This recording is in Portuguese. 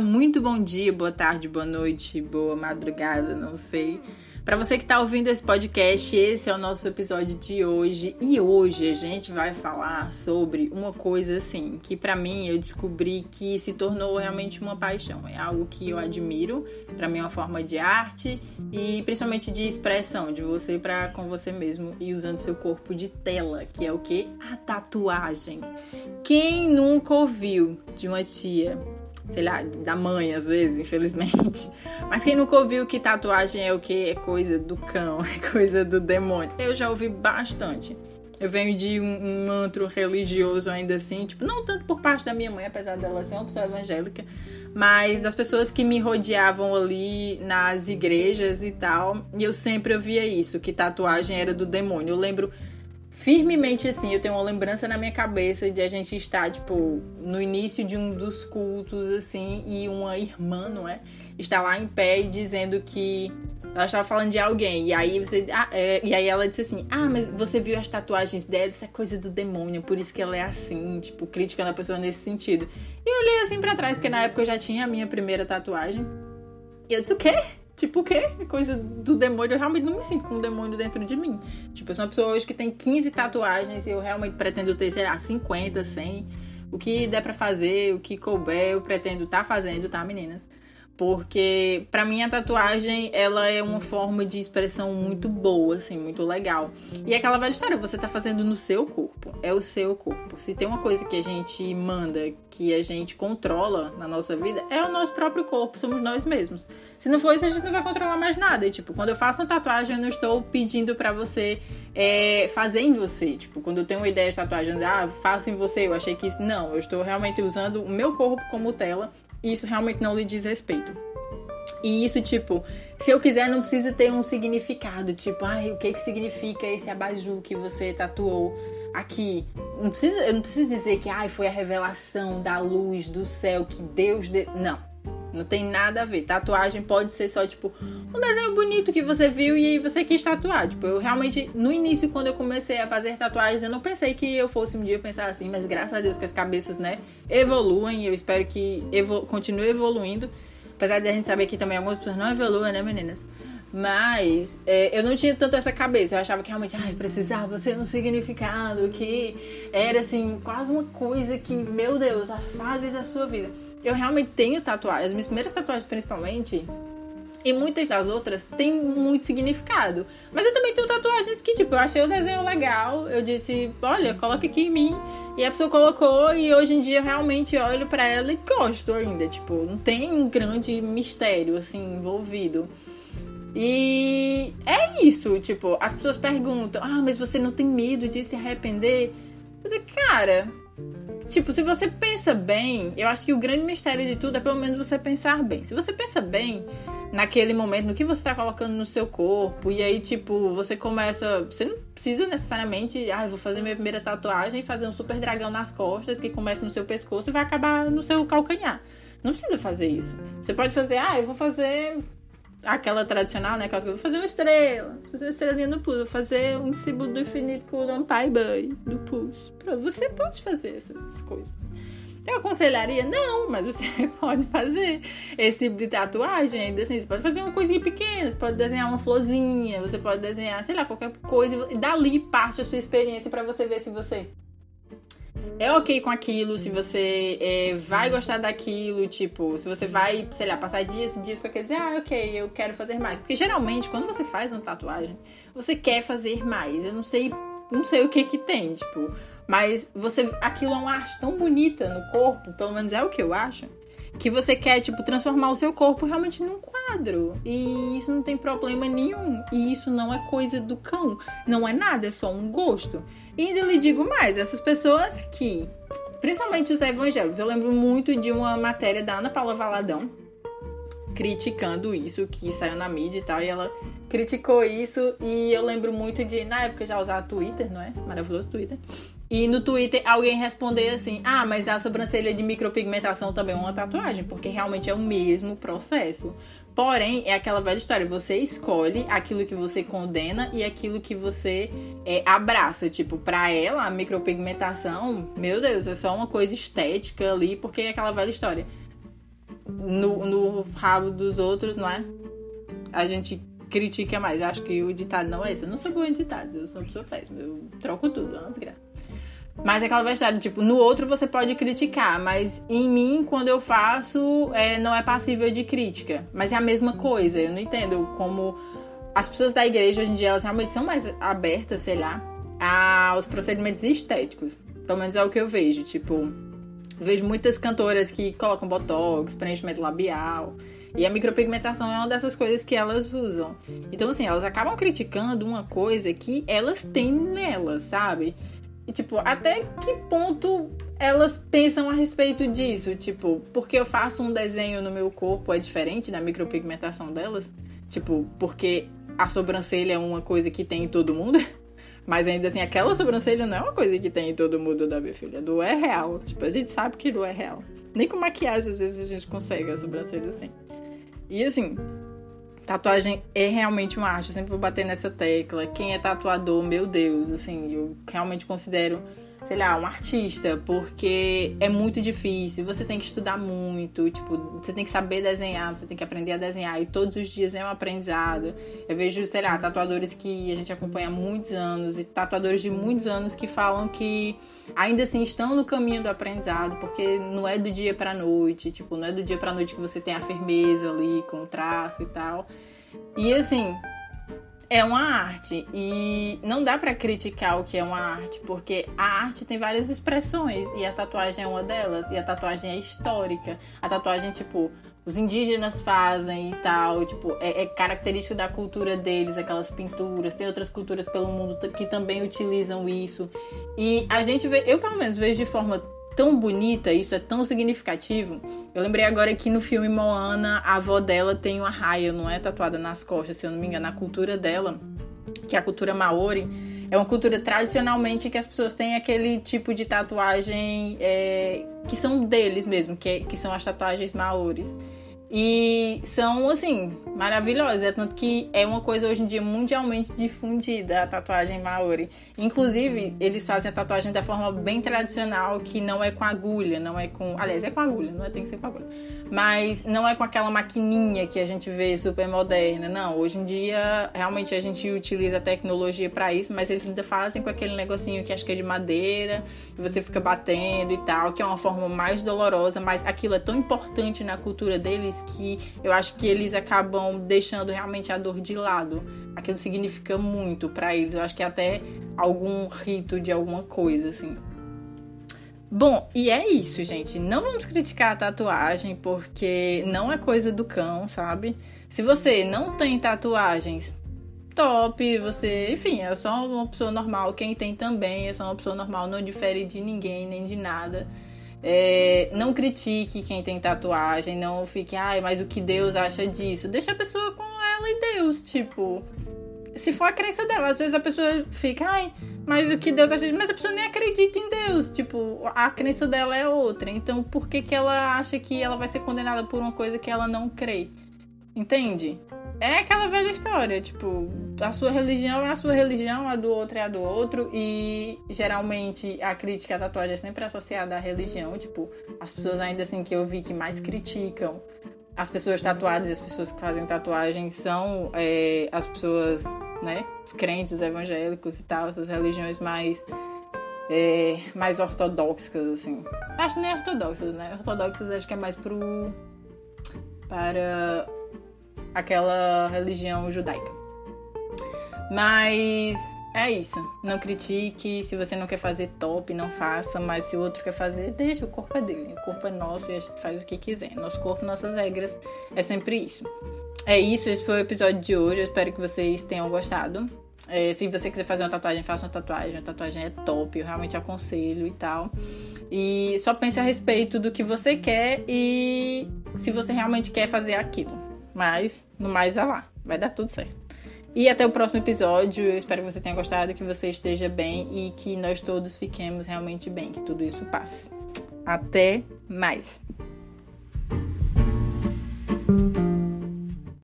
Muito bom dia, boa tarde, boa noite, boa madrugada, não sei. Para você que está ouvindo esse podcast, esse é o nosso episódio de hoje e hoje a gente vai falar sobre uma coisa assim que para mim eu descobri que se tornou realmente uma paixão. É algo que eu admiro, para mim é uma forma de arte e principalmente de expressão de você para com você mesmo e usando seu corpo de tela, que é o que a tatuagem. Quem nunca ouviu de uma tia sei lá, da mãe às vezes, infelizmente. Mas quem nunca ouviu que tatuagem é o que? É coisa do cão, é coisa do demônio. Eu já ouvi bastante. Eu venho de um, um antro religioso ainda assim, tipo, não tanto por parte da minha mãe, apesar dela ser uma pessoa evangélica, mas das pessoas que me rodeavam ali nas igrejas e tal. E eu sempre ouvia isso, que tatuagem era do demônio. Eu lembro firmemente assim, eu tenho uma lembrança na minha cabeça de a gente estar, tipo, no início de um dos cultos, assim, e uma irmã, não é? Está lá em pé e dizendo que ela estava falando de alguém. E aí você. Ah, é, e aí ela disse assim: Ah, mas você viu as tatuagens dela? Isso é coisa do demônio, por isso que ela é assim, tipo, criticando a pessoa nesse sentido. E eu olhei assim para trás, porque na época eu já tinha a minha primeira tatuagem. E eu disse, o quê? Tipo, o quê? Coisa do demônio. Eu realmente não me sinto com um demônio dentro de mim. Tipo, eu sou uma pessoa hoje que tem 15 tatuagens e eu realmente pretendo ter, sei lá, 50, 100. O que der pra fazer, o que couber, eu pretendo tá fazendo, tá, meninas? Porque para mim a tatuagem ela é uma forma de expressão muito boa, assim, muito legal. E é aquela velha história, você tá fazendo no seu corpo, é o seu corpo. Se tem uma coisa que a gente manda, que a gente controla na nossa vida, é o nosso próprio corpo, somos nós mesmos. Se não for isso, a gente não vai controlar mais nada. E, tipo, quando eu faço uma tatuagem, eu não estou pedindo para você é, fazer em você. Tipo, quando eu tenho uma ideia de tatuagem, ah, faça em você, eu achei que isso. Não, eu estou realmente usando o meu corpo como tela e isso realmente não lhe diz respeito. E isso, tipo, se eu quiser, não precisa ter um significado, tipo, ai, o que que significa esse abajur que você tatuou aqui? Não precisa, eu não preciso dizer que ai, foi a revelação da luz do céu que Deus de... não. Não tem nada a ver. Tatuagem pode ser só, tipo, um desenho bonito que você viu e aí você quis tatuar. Tipo, eu realmente, no início, quando eu comecei a fazer tatuagens, eu não pensei que eu fosse um dia pensar assim, mas graças a Deus que as cabeças, né, evoluem. Eu espero que evolu continue evoluindo. Apesar de a gente saber que também algumas pessoas não evoluem, né, meninas? Mas é, eu não tinha tanto essa cabeça. Eu achava que realmente ai, precisava ser um significado, que era assim, quase uma coisa que, meu Deus, a fase da sua vida. Eu realmente tenho tatuagens, as minhas primeiras tatuagens principalmente, e muitas das outras têm muito significado. Mas eu também tenho tatuagens que, tipo, eu achei o desenho legal. Eu disse, olha, coloca aqui em mim. E a pessoa colocou, e hoje em dia eu realmente olho para ela e gosto ainda. Tipo, não tem um grande mistério, assim, envolvido. E é isso, tipo, as pessoas perguntam, ah, mas você não tem medo de se arrepender? Eu digo, cara, Tipo, se você pensa bem, eu acho que o grande mistério de tudo é pelo menos você pensar bem. Se você pensa bem naquele momento, no que você tá colocando no seu corpo, e aí, tipo, você começa. Você não precisa necessariamente, ah, vou fazer minha primeira tatuagem fazer um super dragão nas costas que começa no seu pescoço e vai acabar no seu calcanhar. Não precisa fazer isso. Você pode fazer, ah, eu vou fazer aquela tradicional, né? Aquela coisa, vou fazer uma estrela, vou fazer uma estrelinha no pulso, vou fazer um símbolo do infinito com o pai boy no pulso. Você pode fazer essas coisas. Eu aconselharia? Não, mas você pode fazer esse tipo de tatuagem assim. Você pode fazer uma coisinha pequena, você pode desenhar uma florzinha, você pode desenhar, sei lá, qualquer coisa. E dali parte a sua experiência para você ver se você é ok com aquilo, se você é, vai gostar daquilo, tipo, se você vai, sei lá, passar dias e dias quer dizer, ah, ok, eu quero fazer mais. Porque geralmente, quando você faz uma tatuagem, você quer fazer mais. Eu não sei, não sei o que que tem, tipo, mas você, aquilo é uma arte tão bonita no corpo, pelo menos é o que eu acho, que você quer, tipo, transformar o seu corpo realmente num quadro. E isso não tem problema nenhum. E isso não é coisa do cão. Não é nada, é só um gosto. E ainda lhe digo mais, essas pessoas que, principalmente os evangélicos, eu lembro muito de uma matéria da Ana Paula Valadão, criticando isso, que saiu na mídia e tal, e ela criticou isso, e eu lembro muito de, na época, já usar Twitter, não é? Maravilhoso Twitter. E no Twitter alguém responder assim: ah, mas a sobrancelha de micropigmentação também é uma tatuagem, porque realmente é o mesmo processo. Porém, é aquela velha história: você escolhe aquilo que você condena e aquilo que você é, abraça. Tipo, pra ela, a micropigmentação, meu Deus, é só uma coisa estética ali, porque é aquela velha história. no, no rabo dos outros, não é? A gente critica mais. Acho que o ditado não é esse. Eu não sou boa em ditados, eu sou uma pessoa péssima. Eu troco tudo, é uma desgraça. Mas é aquela verdade, tipo, no outro você pode criticar, mas em mim, quando eu faço, é, não é passível de crítica. Mas é a mesma coisa. Eu não entendo como as pessoas da igreja hoje em dia elas realmente são mais abertas, sei lá, aos procedimentos estéticos. Pelo menos é o que eu vejo. Tipo, vejo muitas cantoras que colocam botox, preenchimento labial. E a micropigmentação é uma dessas coisas que elas usam. Então, assim, elas acabam criticando uma coisa que elas têm nelas, sabe? E, tipo, até que ponto elas pensam a respeito disso? Tipo, porque eu faço um desenho no meu corpo é diferente da micropigmentação delas? Tipo, porque a sobrancelha é uma coisa que tem em todo mundo? Mas ainda assim, aquela sobrancelha não é uma coisa que tem em todo mundo da minha filha. Do é real. Tipo, a gente sabe que do é real. Nem com maquiagem, às vezes, a gente consegue a sobrancelha assim. E assim, tatuagem é realmente uma arte. Eu sempre vou bater nessa tecla. Quem é tatuador, meu Deus, assim, eu realmente considero sei lá, um artista, porque é muito difícil, você tem que estudar muito, tipo, você tem que saber desenhar, você tem que aprender a desenhar, e todos os dias é um aprendizado. Eu vejo, sei lá, tatuadores que a gente acompanha há muitos anos, e tatuadores de muitos anos que falam que ainda assim estão no caminho do aprendizado, porque não é do dia pra noite, tipo, não é do dia pra noite que você tem a firmeza ali com o traço e tal. E assim, é uma arte e não dá para criticar o que é uma arte, porque a arte tem várias expressões e a tatuagem é uma delas, e a tatuagem é histórica. A tatuagem, tipo, os indígenas fazem e tal, tipo, é, é característico da cultura deles, aquelas pinturas. Tem outras culturas pelo mundo que também utilizam isso. E a gente vê, eu pelo menos vejo de forma tão bonita, isso é tão significativo. Eu lembrei agora que no filme Moana, a avó dela tem uma raia, não é tatuada nas costas, se eu não me engano, a cultura dela, que é a cultura maori, é uma cultura tradicionalmente que as pessoas têm aquele tipo de tatuagem é, que são deles mesmo, que, é, que são as tatuagens maoris. E são, assim, maravilhosas. É tanto que é uma coisa hoje em dia mundialmente difundida, a tatuagem Maori. Inclusive, eles fazem a tatuagem da forma bem tradicional, que não é com agulha, não é com. Aliás, é com agulha, não é, tem que ser com agulha. Mas não é com aquela maquininha que a gente vê super moderna. Não, hoje em dia, realmente a gente utiliza a tecnologia para isso, mas eles ainda fazem com aquele negocinho que acho que é de madeira, e você fica batendo e tal, que é uma forma mais dolorosa, mas aquilo é tão importante na cultura deles que eu acho que eles acabam deixando realmente a dor de lado. Aquilo significa muito para eles. Eu acho que é até algum rito de alguma coisa, assim. Bom, e é isso, gente. Não vamos criticar a tatuagem porque não é coisa do cão, sabe? Se você não tem tatuagens, top, você, enfim, é só uma pessoa normal. Quem tem também é só uma pessoa normal, não difere de ninguém nem de nada. É, não critique quem tem tatuagem, não fique, ai, mas o que Deus acha disso? Deixa a pessoa com ela e Deus, tipo. Se for a crença dela, às vezes a pessoa fica, ai, mas o que Deus acha disso? Mas a pessoa nem acredita em Deus, tipo, a crença dela é outra. Então por que, que ela acha que ela vai ser condenada por uma coisa que ela não crê? Entende? É aquela velha história, tipo, a sua religião é a sua religião, a do outro é a do outro, e geralmente a crítica à tatuagem é sempre associada à religião, tipo, as pessoas ainda assim que eu vi que mais criticam as pessoas tatuadas e as pessoas que fazem tatuagem são é, as pessoas, né, os crentes evangélicos e tal, essas religiões mais é, mais ortodoxas, assim. Acho que nem ortodoxas, né? Ortodoxas acho que é mais pro para aquela religião judaica. Mas é isso. Não critique. Se você não quer fazer top, não faça. Mas se o outro quer fazer, deixa. O corpo é dele. O corpo é nosso e a gente faz o que quiser. Nosso corpo, nossas regras. É sempre isso. É isso. Esse foi o episódio de hoje. Eu espero que vocês tenham gostado. É, se você quiser fazer uma tatuagem, faça uma tatuagem. A tatuagem é top. Eu realmente aconselho e tal. E só pense a respeito do que você quer e se você realmente quer fazer aquilo. Mas, no mais, é lá. Vai dar tudo certo. E até o próximo episódio. Eu espero que você tenha gostado, que você esteja bem e que nós todos fiquemos realmente bem, que tudo isso passe. Até mais!